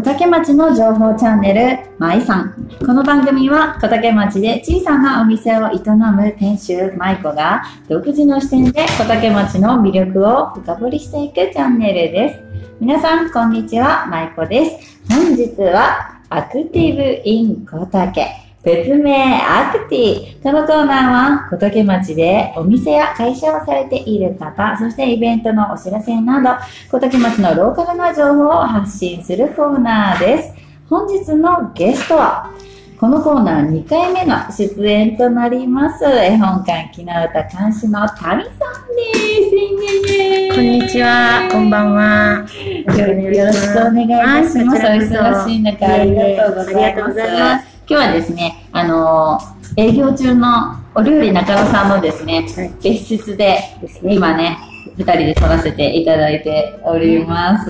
小竹町の情報チャンネル、まいさん。この番組は小竹町で小さなお店を営む店主、まいこが独自の視点で小竹町の魅力を深掘りしていくチャンネルです。皆さん、こんにちは、まいこです。本日は、アクティブイン小竹。別名アクティ。このコーナーは小竹町でお店や会社をされている方、そしてイベントのお知らせなど、小竹町のローカルな情報を発信するコーナーです。本日のゲストは、このコーナー2回目の出演となります、絵本館木の歌監視のタミさんです。こんにちは、こんばんは。よろしくお願いいたします。お忙しい中、ありがとうござい。ます今日はですね、あのー営業中のお料理中野さんのですね、はい別室で、ですね今ね、二人で撮らせていただいております。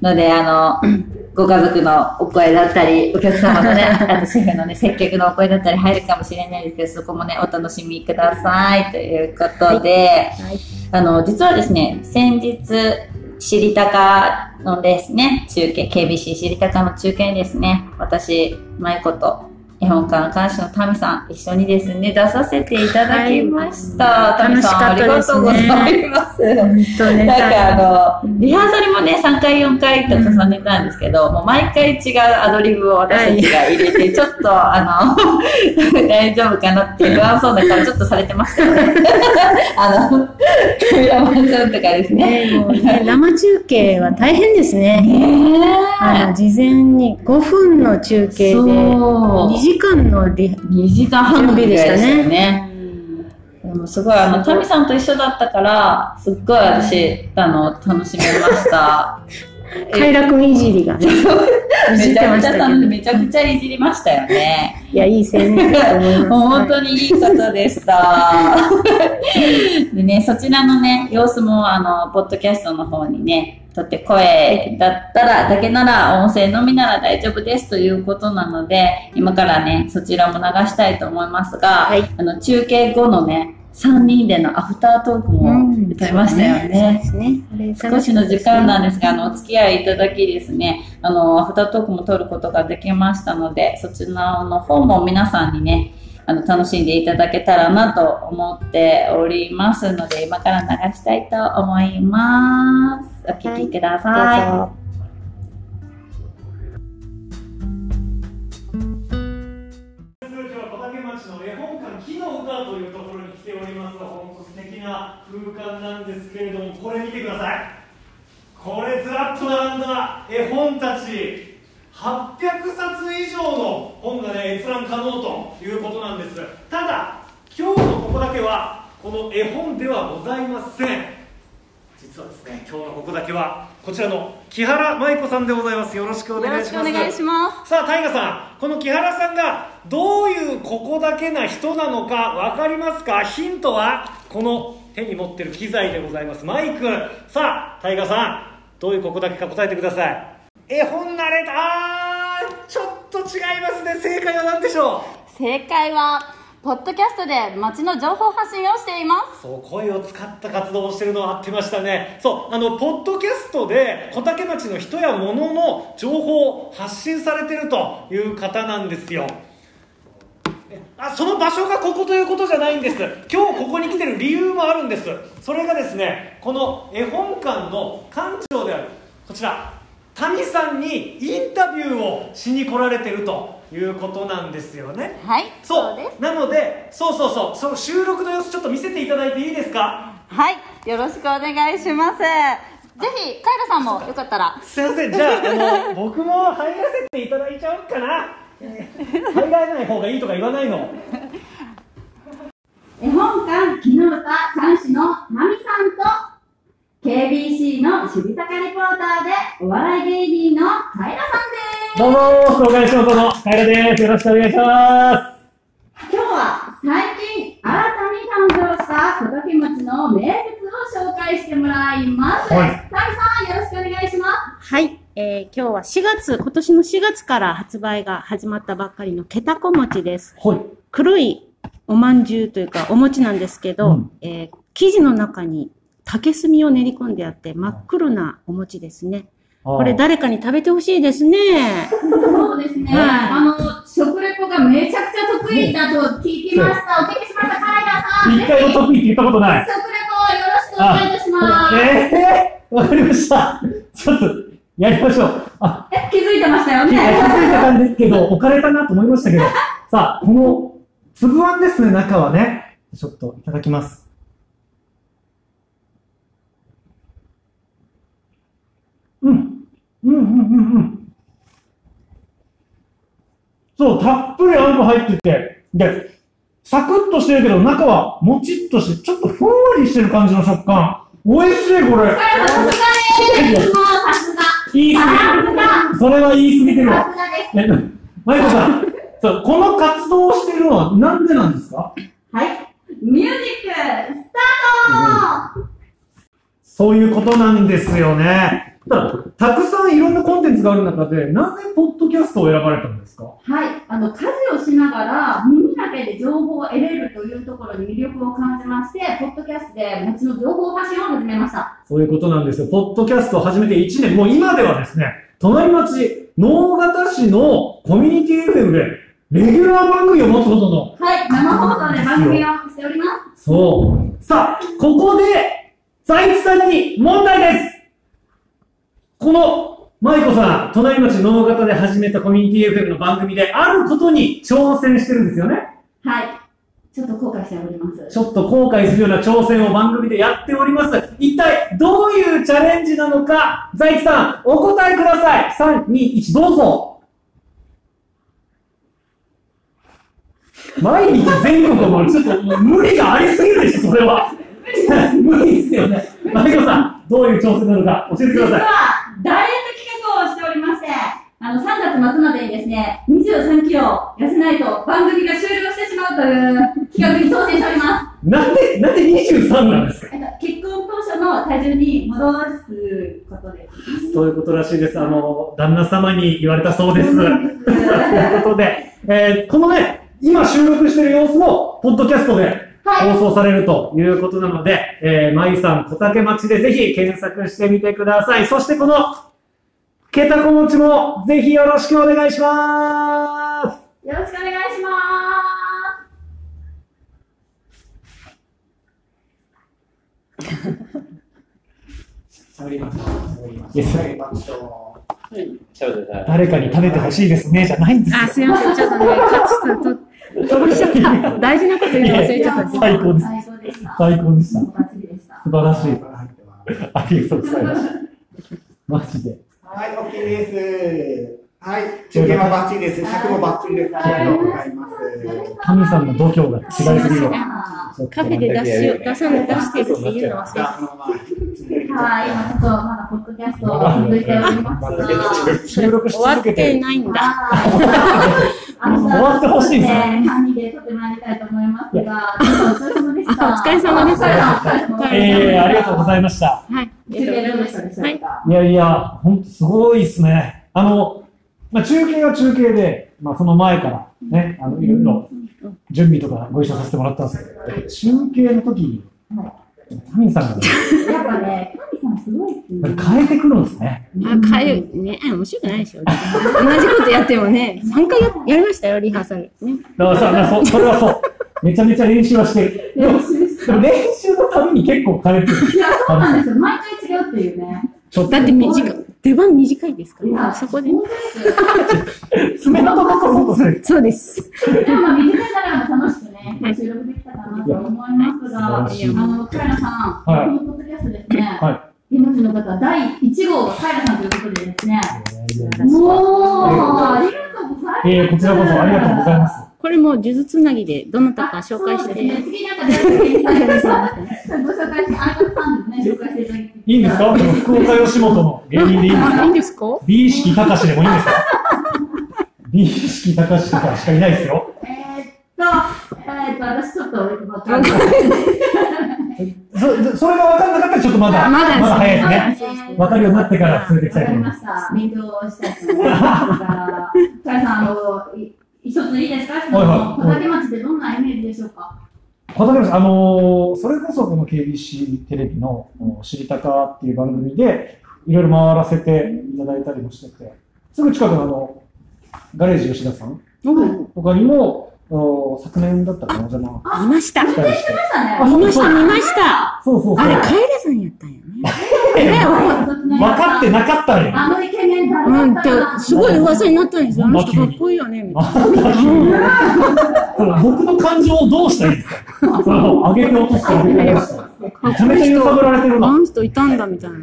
ので、あの、ご家族のお声だったり、お客様のね、あとシェフのね、接客のお声だったり入るかもしれないですけど、そこもね、お楽しみください。ということで、はい。あの、実はですね、先日、知りたかのですね、中継、KBC 知りたかの中継ですね、私、まゆこと、絵本館監視のタミさん、一緒にですね、出させていただきました。はいタミさん、ありがとうございます。本当ね。なんかあの、リハーサルもね、3回4回と重ねたんですけど、もう毎回違うアドリブを私たちが入れて、ちょっとあの、大丈夫かなって不安そうな顔ちょっとされてましたよね。あの、カメラマンさんとかですね。ね生中継は大変ですね。あの事前に5分の中継でそう2時間のリハ2時間半ぐらいでしたよ準備でね。でもすごい、あの、タミさんと一緒だったから、すっごい私、あの、楽しめました。快楽いじりがね、いじってめちゃくちゃましたけめちゃくちゃいじりましたよね。いや、いい青年だと思います。本当にいい方でした。でね、そちらのね、様子も、あの、ポッドキャストの方にね、とって声だったら、だけなら、音声のみなら大丈夫ですということなので、今からね、そちらも流したいと思いますが、はいあの、中継後のね、3人でのアフタートークも歌いましたよね。そう少しの時間なんですが、あの、お付き合いいただきですね、あの、アフタートークも撮ることができましたので、そちらの方も皆さんにね、あの、楽しんでいただけたらなと思っておりますので、今から流したいと思います。お聞きください。は小竹町の絵本館木の歌というところに来ております本当素敵な空間なんですけれどもこれ見てください。これずらっと並んだ絵本たち800冊以上の本がね閲覧可能ということなんです。ただ今日のここだけはこの絵本ではございません。実はですね今日のここだけはこちらの木原舞子さんでございますよろしくお願いしますよろしくお願いします。さあ、タイガさん、この木原さんがどういうここだけな人なのか分かりますか？ヒントはこの手に持ってる機材でございます、マイク。さあ、タイガさん、どういうここだけか答えてください。絵本慣れた、ちょっと違いますね。正解は何でしょう？正解は、ポッドキャストで街の情報発信をしています。そう声を使った活動をしてるのは合ってましたね。そうあのポッドキャストで小竹町の人や物の情報を発信されてるという方なんですよ。あその場所がここということじゃないんです。今日ここに来てる理由もあるんです。それがですねこの絵本館の館長であるこちら谷さんにインタビューをしに来られてると。いうことなんですよねはい、そうです。なのでそうそうそうその収録の様子ちょっと見せていただいていいですか？はい、よろしくお願いします。ぜひ、カイラさんもよかったら。すいませんじゃああの 僕も入らせていただいちゃおうかなえー入らない方がいいとか言わないの？絵本館木の歌監視のタミさんと KBC のしりたかリポーターでお笑い芸人のカイラさん。どうも福岡吉本のカイラです。よろしくお願いしま今日は最近新たに誕生した小竹町の名物を紹介してもらいます。はい。タミさんよろしくお願いしまはい、えー今日は4月、今年の4月から発売が始まったばっかりのけたこ餅です。す。はい。黒いおまんじゅうというかお餅なんですけど、うん。えー生地の中に竹炭を練り込んであって真っ黒なお餅ですね。これ誰かに食べてほしいですね。そうですね。はいあの、食レポがめちゃくちゃ得意だと聞きました。お聞きしました。カイラさん。一回も得意って言ったことない。食レポよろしくお願いいたします。ええー、わかりました。ちょっと、やりましょう。あ、え気づいてましたよいや気づいてね。たんですけど、置かれたなと思いましたけど。さあ、この、粒あんですね、中はね。ちょっといただきます。うん。うん、うん、うん、うん。そう、たっぷりあんこ入ってて、で、サクッとしてるけど、中はもちっとして、ちょっとふんわりしてる感じの食感。美味しい、これ。さすがです。もうさすが。言い過。ぎ。それは言い過ぎてるわ。さすがです。え、マイコさん、そう、この活動をしているのはなんでなんですか？はい。ミュージック、スタートそういうことなんですよね。たくさんいろんなコンテンツがある中で、なぜポッドキャストを選ばれたんですか？はい、あの家事をしながら耳だけで情報を得れるというところに魅力を感じまして、ポッドキャストで街の情報発信を始めました。そういうことなんですよ。ポッドキャストを始めて1年、もう今ではですね、隣町、能形市のコミュニティ FM で、レギュラー番組を持つほどの、はい、生放送で番組をしております。そう。さあ、ここで、財津さんに問題ですこの、舞子さん、隣町能形で始めたコミュニティ FM の番組で、あることに挑戦してるんですよね。はい、ちょっと後悔しております。ちょっと後悔するような挑戦を番組でやっております。一体、どういうチャレンジなのか、財津さん、お答えください。3、2、1、どうぞ。毎日全国を回る、ちょっと無理がありすぎるでしょ、それは。無理ですよね。舞子さん、どういう挑戦なのか教えてく実ださい。は、ダイエット企画をしておりまして、あの、3月末までにですね、23キロ痩せないと番組が終了してしまうという企画に挑戦しております。なんで、なんで23なんですか？えっと結婚当初の体重に戻すことです。そういうことらしいです。あの、旦那様に言われたそうです。ということで、えーこのね、今収録している様子も、ポッドキャストではい放送されるということなので、えー、まいさん、小竹町でぜひ検索してみてください。そしてこの、けたこ餅もぜひよろしくお願いします。よろしくお願いします。喋りましょう。喋りましょう。喋りましょ誰かに食べてほしいですね、じゃないんですよ。あ、すいません。ちょっとね、カツと飛ばしちゃった？大事なこと言うの忘れちゃった。最高です。最高でした。最高でした。バッチリでした。素晴らしい。ありがとうございました。マジで。はい、OK です。はい、中継はバッチリです。尺もバッチリです。ありがとうございます。神さんの度胸が違いすぎるわ。カフェで出しを出さない出してるっていうの忘れちゃっじゃあ、このまま。はい、今ちょっとまだポッドキャストを続いております。終わって。ないんだ。はい。終わってほしいんですよ3人で撮ってまいりたいと思いますが、お疲れ様でした。お疲れ様ですお疲れ様ですえー、ありがとうございました。はい。いやいや、ほんとすごいっすね。あの、まあ、中継は中継で、まあ、その前からね、あの、いろいろ準備とかご一緒させてもらったんですけど、中継の時に、神さんがね、やっぱね、神さんすごいっすね。変えてくるんですね。あ、かゆい。ね、面白くないでしょ。同じことやってもね、3回ややりましたよ、リハーサル。ね。だからさ、まあそそれはそう。めちゃめちゃ練習はしてる。でも、でも練習のために結構変えてる。いや、そうなんですよ。毎回違うっていうね。ちょっとだって短い。出番短いですから。そこで。爪のところそうですね。そうです。でもまあ、短いながらも楽しくね、収録できたかなと思い。ますが、あの、カイラさん、はい。このポッドキャストですね、は芸能人の方、第1号がカイラさんということでですね、い。もう、ありがとうございます。えー、こちらこそありがとうございます。これも呪術つなぎでどなたか紹介して。ね、次なんかご紹介して、あなたさんですね、紹介していただきいいんですか？福岡吉本の。芸人でいいんですあ、いいかんですか？美意識高しでもいいんですか？美意識高しとかしかいないですよ。えーっと、えーっと、私ちょっとわかん ない。そそれが分かんなかった。らちょっとまだ、まだ早いですね。わかるようになってから連れてきた。いと思います。わかりました。勉強したいと思います。さん、あの、い一ついいです。か質問はいはい小竹町ってどんなイメージでしょうか小竹さん、あのーそれこそこの KBC テレビのお知りたかっていう番組で、いろいろ回らせていただいたりもしてて、す。ぐ近くのあの、ガレージ吉田さんおとかにも、お昨年だったかな、お邪魔。いました。見したりして。ました、見ました。そうそうそう。あれ、カエラさんやったんやね。分かってなかったんや。あのイケメン誰うん、ったかな、すごい噂になったんですよ。あの人かっこいいよね、みたいな。僕の感情をどうしたらいいんですかその上げて落として上げて落として。めちゃめちゃ揺さぶられてるあな。の人いたんだ、みたいな。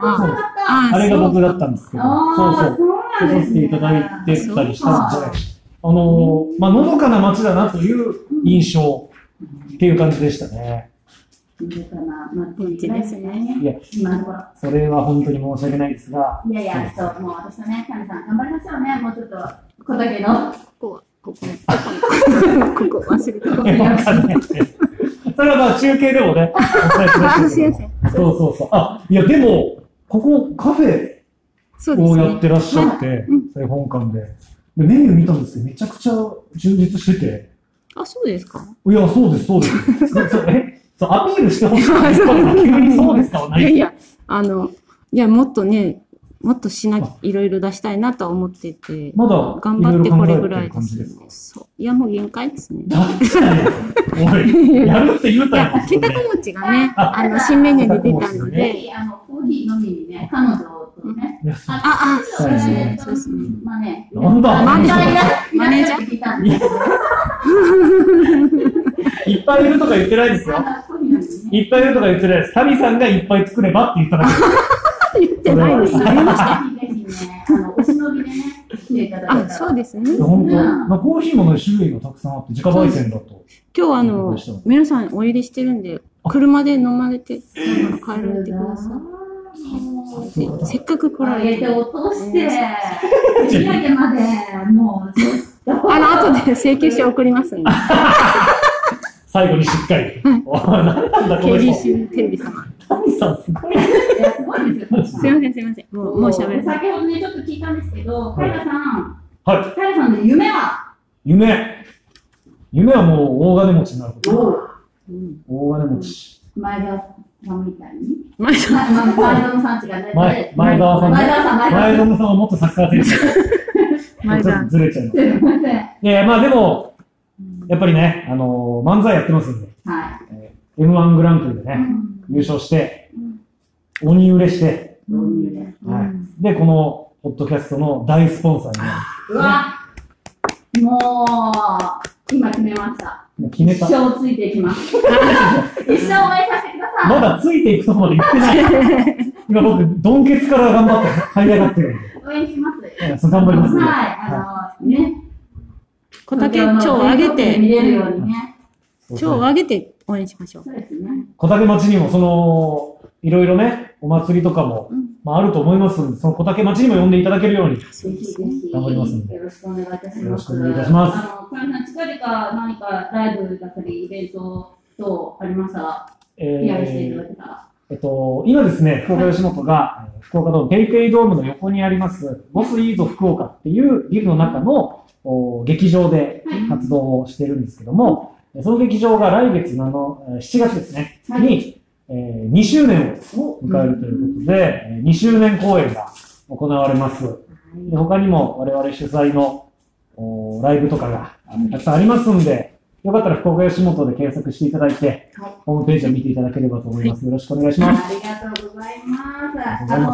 ああれが僕だったんですけど、そうそう。そうなんですね出させていただいてたりしたんで、あのー、まあ、のどかな街だなという印象っていう感じでしたね。いや、それは本当に申し訳ないですが、いやいや、そう、もう私とね、カミさん、頑張りましょうね、もうちょっと、小竹の。ここは、ここ、ここ、ここ忘れた。いやわかんないですけどそれはまあ中継でもね、お伝えしましたあすいけませんど。そうそうそう。あ、いやでも、ここカフェ。をやってらっしゃってうん、それ本館で。でメニュー見たんですけど、めちゃくちゃ充実してて。あ、そうですか？いや、そうです、そうです。そえ？そうアピールしてほしい。そう。ですか？はない。いやいや、あの、いや、もっとね、もっとしな、いろいろ出したいなとは思ってて、まだ頑張ってこれぐらいですですか。そう。いや、もう限界ですね。やるって言ういたやや、けたこ餅がね、あの、新メニューで出たのぜで、ひ、あの、コーヒー飲みにね、彼女とね。あ、あ、そうですはいね、そうですね。まあね。なんだ？マネージャーマネージャー聞いたんで。いっぱいいるとか言ってないですよ。いっぱいいるとか言ってないです。タミさんがいっぱい作ればって言っただけです。言ってないです。言いました。お忍びでね、来ていただいたら。あ、そうですね。本当、まあ、コーヒーもね、種類がたくさんあって、自家焙煎だと。今日あの、皆さんお入りしてるんで、車で飲まれて、帰られてください。でせっかく来られて。落として、手土産まで、もう。あの、後で請求書送りますんで。最後にしっかり。様。タミさん、すごいすごいですよ。すいません、すいません。もう、もう喋る。先ほどね、ちょっと聞いたんですけど、カイラさん、はい。カイラさんの夢は？夢。夢はもう大金持ちになること。うん大金持ち。前田さんみたいに。前田まま前田さん違うね。前前澤さんね。前田さん、前田さ前ん。園さんはもっとサッカー選手。前田ちょっとずれちゃいます。すいません。いや、まあでも、やっぱりね、あのー漫才やってますんで、はえー M1 グランプリでい。ね、優勝して、鬼売れして、で。はい。で、この、ポッドキャストの大スポンサーになうわもう、今決めました。る。決めた。一生ついていきます。一生応援させてください。まだついていくとこまで行ってない。今僕、ドンケツから頑張って這い上がってるんで。応援します。えーそう頑張りますんで。はい、あの、ね。小竹町を上げて、見れるようにね。町を上げて応援しましょう。そうですね。小竹町にも、その、いろいろね、お祭りとかも、うんまああると思います。んで、その小竹町にも呼んでいただけるように、ぜひぜひ。頑張りますんで。よろしくお願いいたします。よろしくお願いいたします。あの、かみさん、近々何かライブだったり、イベント等ありましたら、え PR していただーけたら。えっと、今ですね、福岡吉本が、えー福岡ドーム、ペイペイドームの横にあります、ボスイーゾ福岡っていうビルの中のお劇場ではい。活動をしてるんですけども、えその劇場が来月のあの、えー7月ですね、はい。に、えー2周年を迎えるということで、えー2周年公演が行われます。で他にも我々主催のおライブとかがあたくさんありますんで、よかったら福岡吉本で検索していただいて、はいホームページを見ていただければと思います。よろしくお願いします。ありがとうございます。あの、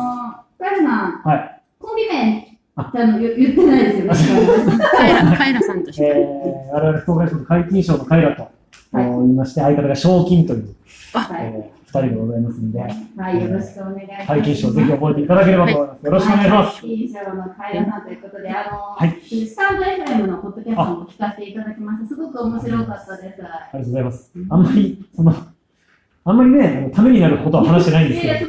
カイラさん、はい。コンビ名、ああの言言ってないですよね。カエラ、カエラさんとして。えー、我々福岡吉本解禁賞の会だと、はい言いまして、相方が賞金という、はい。えー、二人でございますんで、はい、よろしくお願いします。解禁賞ぜひ覚えていただければと思います。よろしくお願いします。はい。いい賞のカイラさんということで、あの、はいスタンド FM のポッドキャストも聞かせていただきました。すごく面白かったです。ありがとうございます。あんまり、その、あんまりね、ためになることは話してないんですいやいや、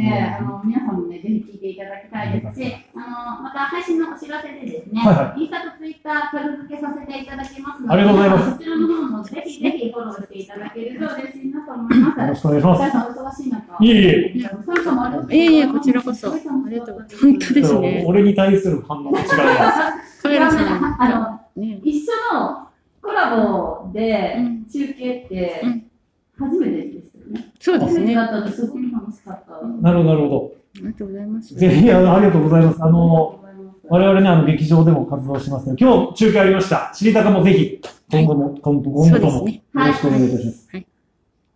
で、あの、皆さんもね、ぜひ聞いていただきたいですし、あの、また配信のお知らせでですね、はいはインスタとツイッタータグ付けさせていただきますので、ありがとうございますこちらの方もぜひぜひフォローしていただけると嬉しいなと思います。ど、よろしくお願いします。お母さんお忙しい中。いえいえ。いやお母様ありがとうござますいえいえ、こちらこそ。ありがとうございます。本当ですね。俺に対する反応が違います。カエラさん。あの、ね。一緒のコラボでうん中継ってうん初めてでしたよね。そうですね。初めてだったのですごい楽しかった。なるほど、なるほど。ありがとうございます。ぜひ、あのありがとうございます。あの、我々ね、あの、劇場でも活動してますので、今日中継ありました。知りたかもぜひ、今後も、今後今後とも、そうですよろしくお願いいたします。はい。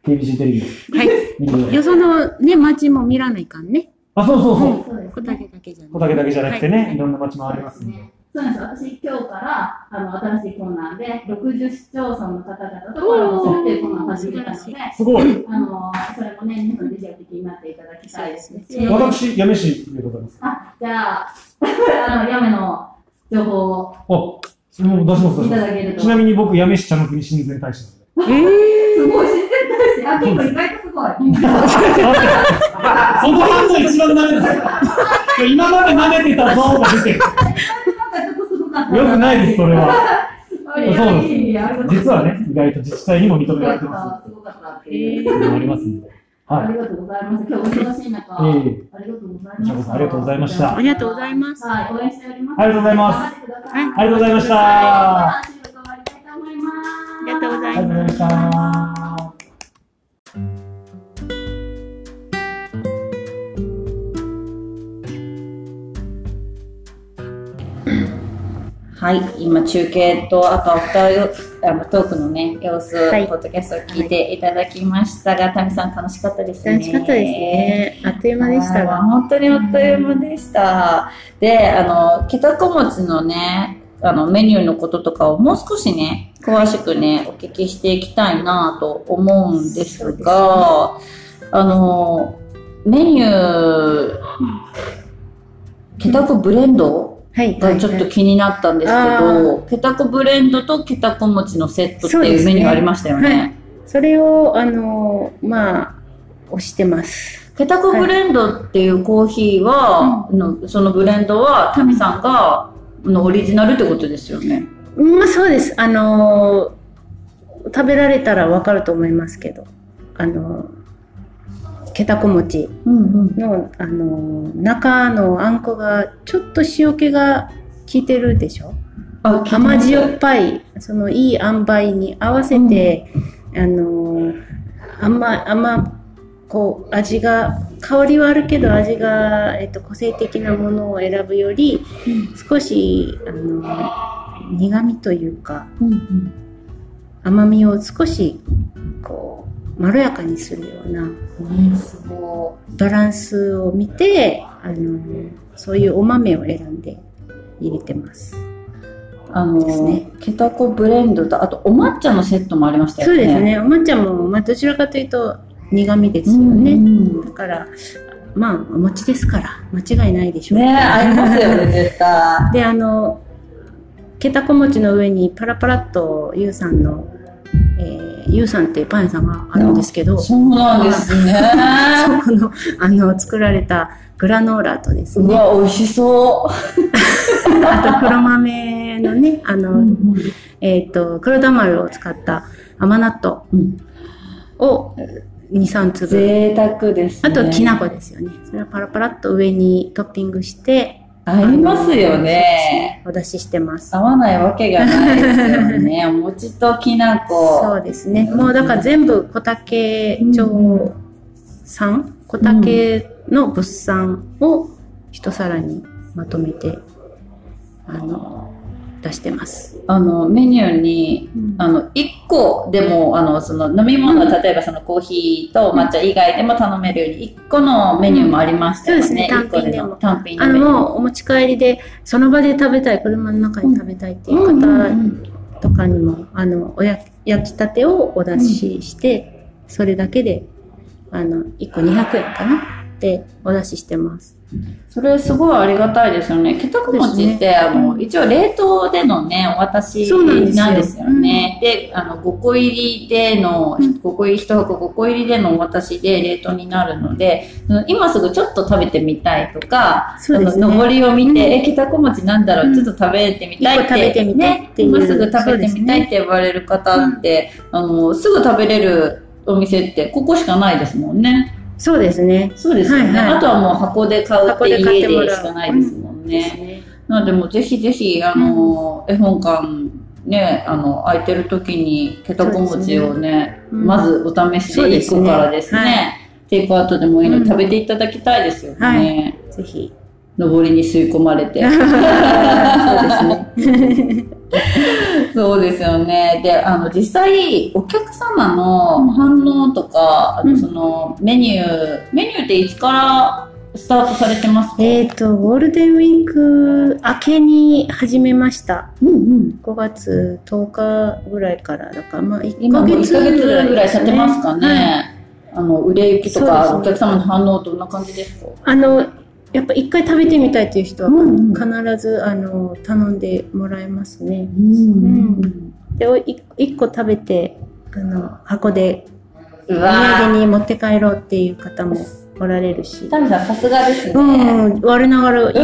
KBC テレビもはい。よそのね、町も見らないかんね。あ、そうそうそう。小竹だけじゃ小竹だけじゃなくてね、はいいろんな街もありますんで。そうなんです。私、今日から、あの、新しいコーナーで、60市町村の方々とコラボするっていうコーナーを始めたので、すごい。あの、それもね、皆さんぜひお聞きになっていただきたいですし、私、八女市でございます。あ、じゃあ、あの、やめの情報をあ、それも出します、出いしたます。だけると。ちなみに僕、八女市茶の国親善大使なんで。ええすごい、自然大使。あ、結構意外とすごい。その反応一番ダメです。今まで舐めてたぞが出てる。よくないです、それは。そうです実はね、意外と自治体にも認められてますすごかった。ありますんで。はい。ありがとうございます。今日お忙しい中、ええありがとうございました。ありがとうございましたありがとうございます。はい、応援しております。ありがとうございます。はいありがとうございました。ありがとうございました。はい、今中継とあとアフターあのトークのね様子、はいポッドキャストを聞いていただきましたが、タミさん楽しかったですね。楽しかったですね。あっという間でしたはいが。本当にあっという間でした。で、あの、ケタコ餅のね、あの、メニューのこととかをもう少しね、詳しくね、お聞きしていきたいなと思うんですが、あの、メニュー、ケタコブレンドはい。がちょっと気になったんですけあど、ケタコブレンドとケタコ餅のセットっていうメニューありましたよね。それを、あの、まあ、押してます。ケタコブレンドっていうコーヒーは、のそのブレンドはタミさんがのオリジナルってことですよね。まあ、そうです。あの、食べられたらわかると思いますけど、あの、けたこ餅うんうん。の、あの、中のあんこがちょっと塩気が効いてるでしょ？あ、甘塩っぱい、そのいい塩梅に合わせて、あの、甘、甘、こう、味が、香りはあるけど味が、えっと、個性的なものを選ぶより、少し、あの、苦味というか、うんうん。甘みを少し、こう、まろやかにするような、バランスを見て、あの、そういうお豆を選んで入れてます。い。あの、ですねケタコブレンドと、あとお抹茶のセットもありましたよね。そうですね。お抹茶も、まあ、どちらかというと苦味ですようんね。うんだから、まあ、お餅ですから、間違いないでしょう。ね合いますよね、絶対。で、あの、けたこ餅の上にパラパラっとゆうさんの、えー、ゆうさんってパン屋さんがあるんですけど、そそうなんですね。この、あの、作られたグラノーラとですね、うわ、美味しそあと黒豆のね、あの、う。えっ、と、黒玉を使った甘納豆うんを2、3粒。贅沢ですね。あと、きな粉ですよね。それをパラパラっと上にトッピングして、合いますよね。お出ししてます。合わないわけがないですよね。お 餅ときな粉。そうですね。もうだから全部小竹町産、小竹の物産を一皿にまとめて、あの、出してます。あの、メニューに、あの、1個でも、あの、その飲み物、例えばそのコーヒーと抹茶以外でも頼めるように、1個のメニューもありましたよね。そうですね。単品でも。の単品あのお持ち帰りで、その場で食べたい、車の中で食べたいっていううんうんう方ん。とかにも、あの、おや焼きたてをお出しして、それだけで、あの、1個200円かなでお出ししてます。それすごいありがたいですよね。ケタコ餅って、あの、一応冷凍でのね、お渡しなんですよ。なんで。で、あの、5個入りでの、うん。5個入り、1箱5個入りでのお渡しで冷凍になるので、今すぐちょっと食べてみたいとか、そね。その上りを見て、うん。え、ケタコ餅なんだろう、うん。ちょっと食べてみたいって。食べてみたいって今すぐ食べてみたいって言われる方って、あの、すぐ食べれるお店って、ここしかないですもんね。そうですね。そうですよね。はいはいあとはもう箱で買うって家でしかないですもんね。ねなので、もうぜひぜひ、あの、絵本館、ね、あの、空いてる時に、ケタコ餅をね、うんまずお試しで1そうですね個からですね、テイクアウトでもいいのうんで食べていただきたいですよね。はいぜひ。上りに吸い込まれて。そうですね。そうですよね。で、あの、実際、お客様の反応とか、あうんとその、メニュー、メニューっていつからスタートされてますか？えっと、ゴールデンウィーク明けに始めました。うんうん。5月10日ぐらいから、だからまあ1今もう1ヶ月ぐらい経ってますかね。はいあの、売れ行きとか、お客様の反応どんな感じですか？あの、やっぱ一回食べてみたいという人はうんうん。必ず、あの頼んでもらえますね。うんで、おい一個食べて、あの、箱でうお土わ産に持って帰ろうっていう方もおられるしー。。タミさんさすがですね。うん、我ながらいいいい考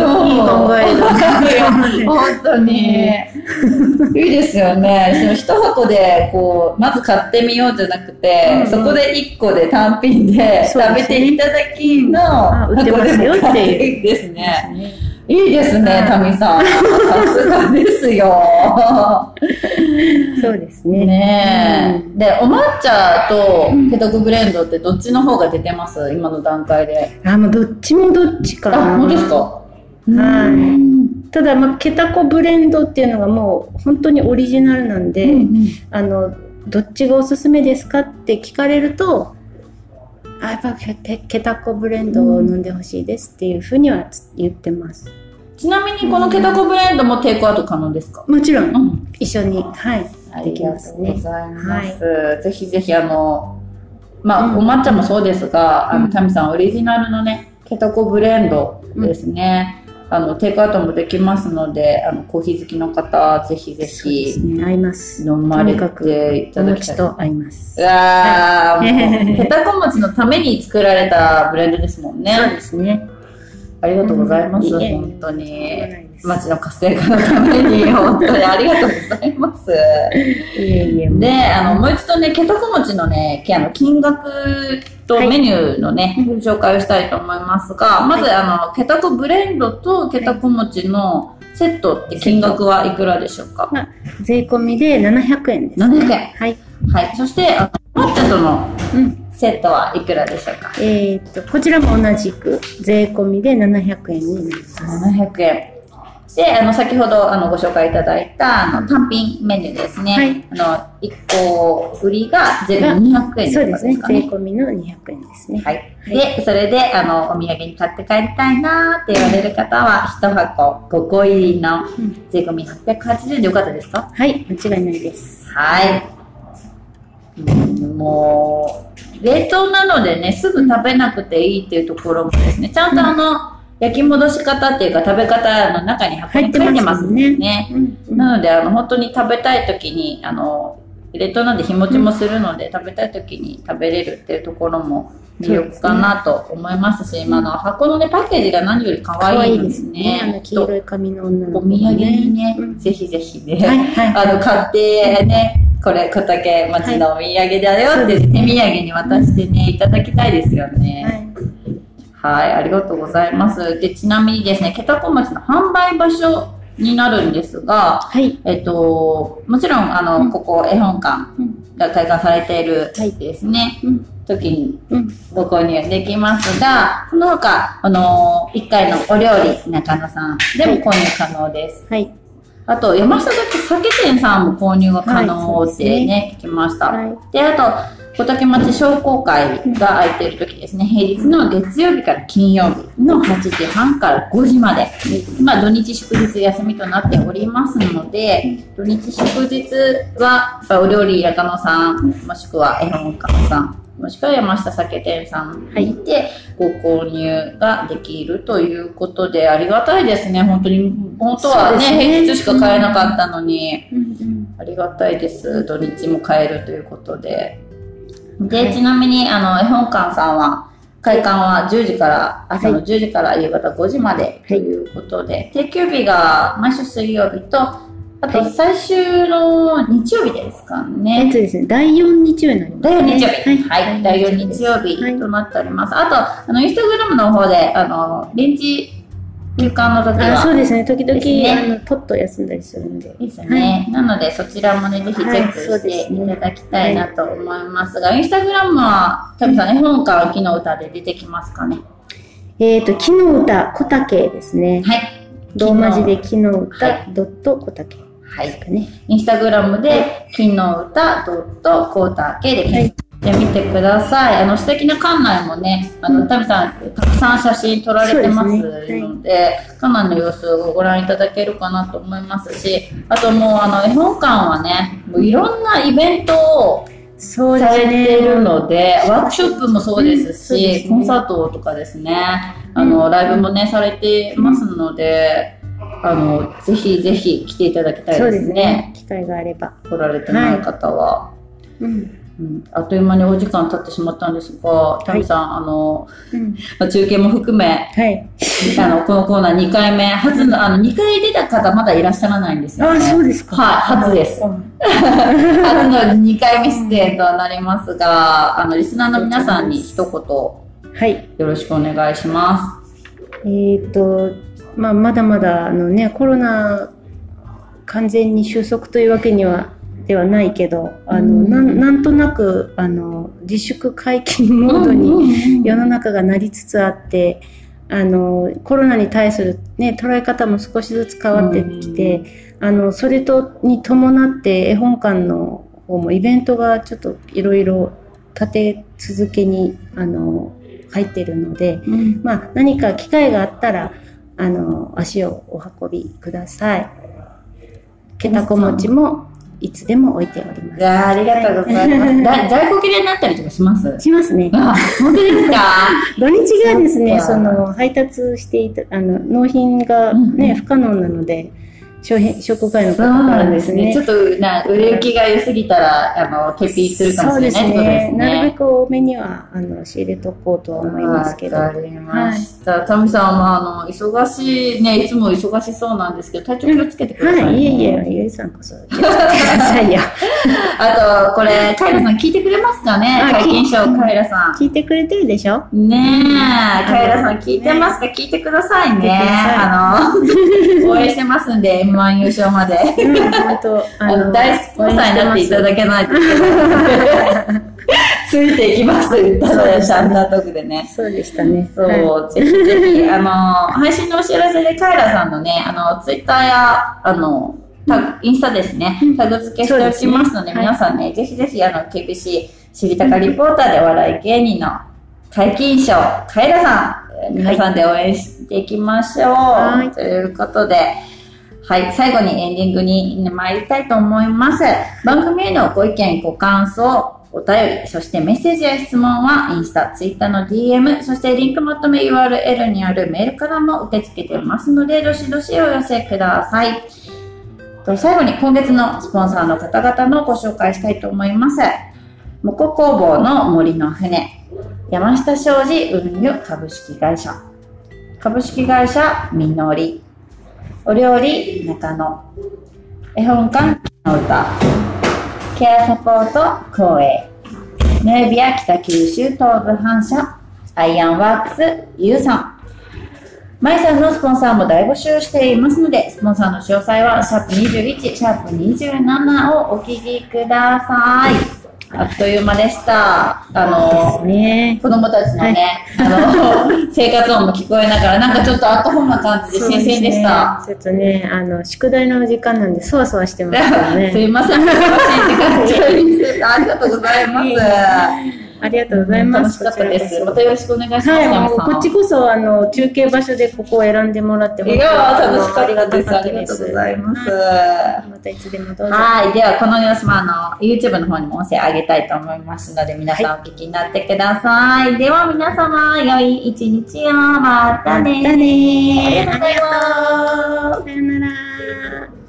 えだ。本当に。いいですよね。その一箱で、こう、まず買ってみようじゃなくて、うんそこで一個で単品で食べていただきのあ売ってますよっていうですね。いいですね、タミさん。さすがですよ。そうですね。ねえ、うんで、お抹茶とケトクブレンドってどっちの方が出てます？今の段階で。あ、もうどっちもどっちかな。あ、本当ですか？はい。ただ、まあ、ケタコブレンドっていうのがもう本当にオリジナルなんで、あの、どっちがおすすめですかって聞かれると、あ、やっぱケタコブレンドを飲んでほしいですっていうふうにはつ言ってます。ちなみにこのケタコブレンドもテイクアウト可能ですか？もちろん、ん。一緒に、はい。ありがとうございます。はぜひぜひあの、まあ、うんお抹茶もそうですが、あの、うんタミさんオリジナルのね、ケタコブレンドですね。あの、テイクアウトもできますので、あの、コーヒー好きの方、ぜひぜひね。合います。飲まれていたおだきたい。餅と合いますう。わー、もう、ケタコ餅のために作られたブレンドですもんね。そうですね。ありがとうございます。本当に。町の活性化のために、本当にありがとうございます。で、あの、もう一度ね、ケタコ餅のね、あの金額とはいメニューのね、紹介をしたいと思いますが、まず、あの、ケタコブレンドとケタコ餅のセットって金額はいくらでしょうか？税込みで700円です、ね。700円はい。はい。そして、あの、抹茶とのうん。セットはいくらでしょうか？えーっと、こちらも同じく税込みで700円になります。700円。で、あの、先ほど、あの、ご紹介いただいた、あの、単品メニューですね。はいあの、1個売りが税込み200円そうですね。税かね。込みの200円ですね。はい。で、それで、あの、お土産に買って帰りたいなーって言われる方は、1箱5個入りのうん税込み880円でよかったですか？はい。間違いないです。はい。うんもう、冷凍なのでね、すぐ食べなくていいっていうところもですね、ちゃんとあの、焼き戻し方っていうか食べ方の中に箱に書いてます。ね。うん。なので、あの、本当に食べたい時に、あの、冷凍なんで日持ちもするので、食べたい時に食べれるっていうところも魅力かなと思いますし、今あの、箱のね、パッケージが何より可可愛いですのですね。黄色い髪の女の子お土産にね、うんぜひぜひね、はいはい。あの、買ってね、これ、小竹町のお土産だよって、手土産に渡してね、いただきたいですよね。はい。はい、ありがとうございます。で、ちなみにですね、ケタコ町の販売場所になるんですが、はい。えっと、もちろん、あの、うんここ、絵本館うん。が開館されているはいですね、うん。時にうん。ご購入できますが、その他、あの、1階のお料理、中野さんでも購入可能です。はい。あと、山下崎酒店さんも購入が可能はいってね、聞きました。はい。で、あと、小竹町商工会が空いている時ですね、平日の月曜日から金曜日の8時半から5時まで、今土日祝日休みとなっておりますので、土日祝日は、お料理中野さん、もしくは絵本館さん、もしくは山下酒店さんにてご購入ができるということで、ありがたいですね、本当に。本当はね、ね平日しか買えなかったのに。ありがたいです。土日も買えるということで。で、ちなみに、あの、絵本館さんは、開館は10時から、朝の10時から夕方5時までということで、定休日が毎週水曜日と、あと最終の日曜日ですかえっねと。ですね、第4日曜になります、第4ね。日曜日。はい。第4日曜日となっております。あと、あの、インスタグラムの方で、あの、臨時休館の時あは。そうですね。時々、ねあの、ポッと休んだりするんで。ですね。なので、そちらもね、ぜひチェックしていただきたいなと思いますが、インスタグラムは、タミさん、絵本から木の歌で出てきますかね？えっ、と、木の歌、小竹ですね。はい。ローマ字で木の歌、はドット小竹ではい。インスタグラムで、金の歌、ドット、コーター系で検索してみてください。あの、素敵な館内もね、あの、タミさん、たくさん写真撮られてますそうですねので、館内の様子をご覧いただけるかなと思いますし、あともう、あの、絵本館はね、もういろんなイベントをそうでされすね。ているので、ワークショップもそうですうんそうでし、すねコンサートとかですね、あの、ライブもね、されてますので、あの、ぜひぜひ来ていただきたいでそうですすね。ね。機会があれば。来られてない方は。うん。うん、あっという間にお時間経ってしまったんですが、タミさん、あの、うん。まあ中継も含め、はい。あの、このコーナー2回目、初の、あの、2回出た方まだいらっしゃらないんですよ、ね。あ、そうですか。はい、初です。うん 初の2回目出演となりますが、あの、リスナーの皆さんに一言、はい。よろしくお願いしまえっ、と、まあ、まだまだ、あのね、コロナ完全に収束というわけには、ではないけど、あの、うん。なんなんとなく、あの、自粛解禁モードに世の中がなりつつあって、あの、コロナに対するね、捉え方も少しずつ変わってきて、あの、それと、に伴って絵本館の方もイベントがちょっといろいろ立て続けに、あの、入ってるので、うん。まあ、何か機会があったら、あの、足をお運びください。けたこ餅もいつでも置いておりまいやーありがとうございます。だ在庫切れになったりとかします？す。しますね。あ、本当ですか？土日がですね、その、配達していた、あの、納品がうんね、不可能なので、商品、商工会の方かなんでね。らですすねちょ。っとな売れ行きが良すぎたら、あの、欠品するかもしれないですね。なるべね。く多めには、あの、仕入れとこうとは思いますけど。わかりました。タミさんは、あの、忙しい、ね、いつも忙しそうなんですけど、体調気をつけてください、ね。はい、いえいえ、ゆいさんこそ気をつけてくださいよ。あと、これ、カイラさん聞いてくれますかね？あ解禁賞、カイラさん。聞いてくれてるでしょ？ねえ、カイラさん聞いてますか？聞いてくださいね。あの、応援してますんで、M1 優勝まで。うん、本当、あの、大スポンサーになっていただけないといけない。ついていきますと言ったので、シャンダートークでね。そうでしたね。そう、はいぜひぜひ、あの、配信のお知らせでカイラさんのね、あの、ツイッターや、あの、タグインスタですね、タグ付けしておきますので、ですね皆さんね、ぜひぜひ、あの、KBC 知りたかリポーターでお笑い芸人の解禁賞、カイラさん、えー皆さんで応援していきましょう。はいということで、はい、最後にエンディングに参りたいと思います。番組へのご意見、ご感想、お便り、そしてメッセージや質問は、インスタ、ツイッターの DM、そしてリンクまとめ URL にあるメールからも受け付けてますので、どしどしお寄せください。と最後に今月のスポンサーの方々のご紹介したいと思います。モコ工房の森の船、山下商事運輸株式会社、株式会社みのり、お料理中野、絵本館の歌、ケアサポート光栄、ヌエビア北九州東部反射、アイアンワークスゆうさん、マイさんのスポンサーも大募集していますので、スポンサーの詳細は、シャープ21、シャープ27をお聞きください。あっという間でした。あの、ね子供たちのね、あの、生活音も聞こえながら、なんかちょっとアットホームな感じで新鮮でした。ねちょっとね、あの、宿題の時間なんで、そわそわしてますけどすね。いません、忙しい時間 ありがとうございます。ありがとうございます。楽しかったです。またよろしくお願いします。はい、こっちこそあの中継場所でここを選んでもらっていや楽しかったです。ありがとうございます。またいつでもどうぞ。はい、ではこの様子もあの YouTube の方にも音声上げたいと思いますので皆さんお聞きになってください。はい、では皆様良い一日をまたね。またね。ありがとうございます。さよなら。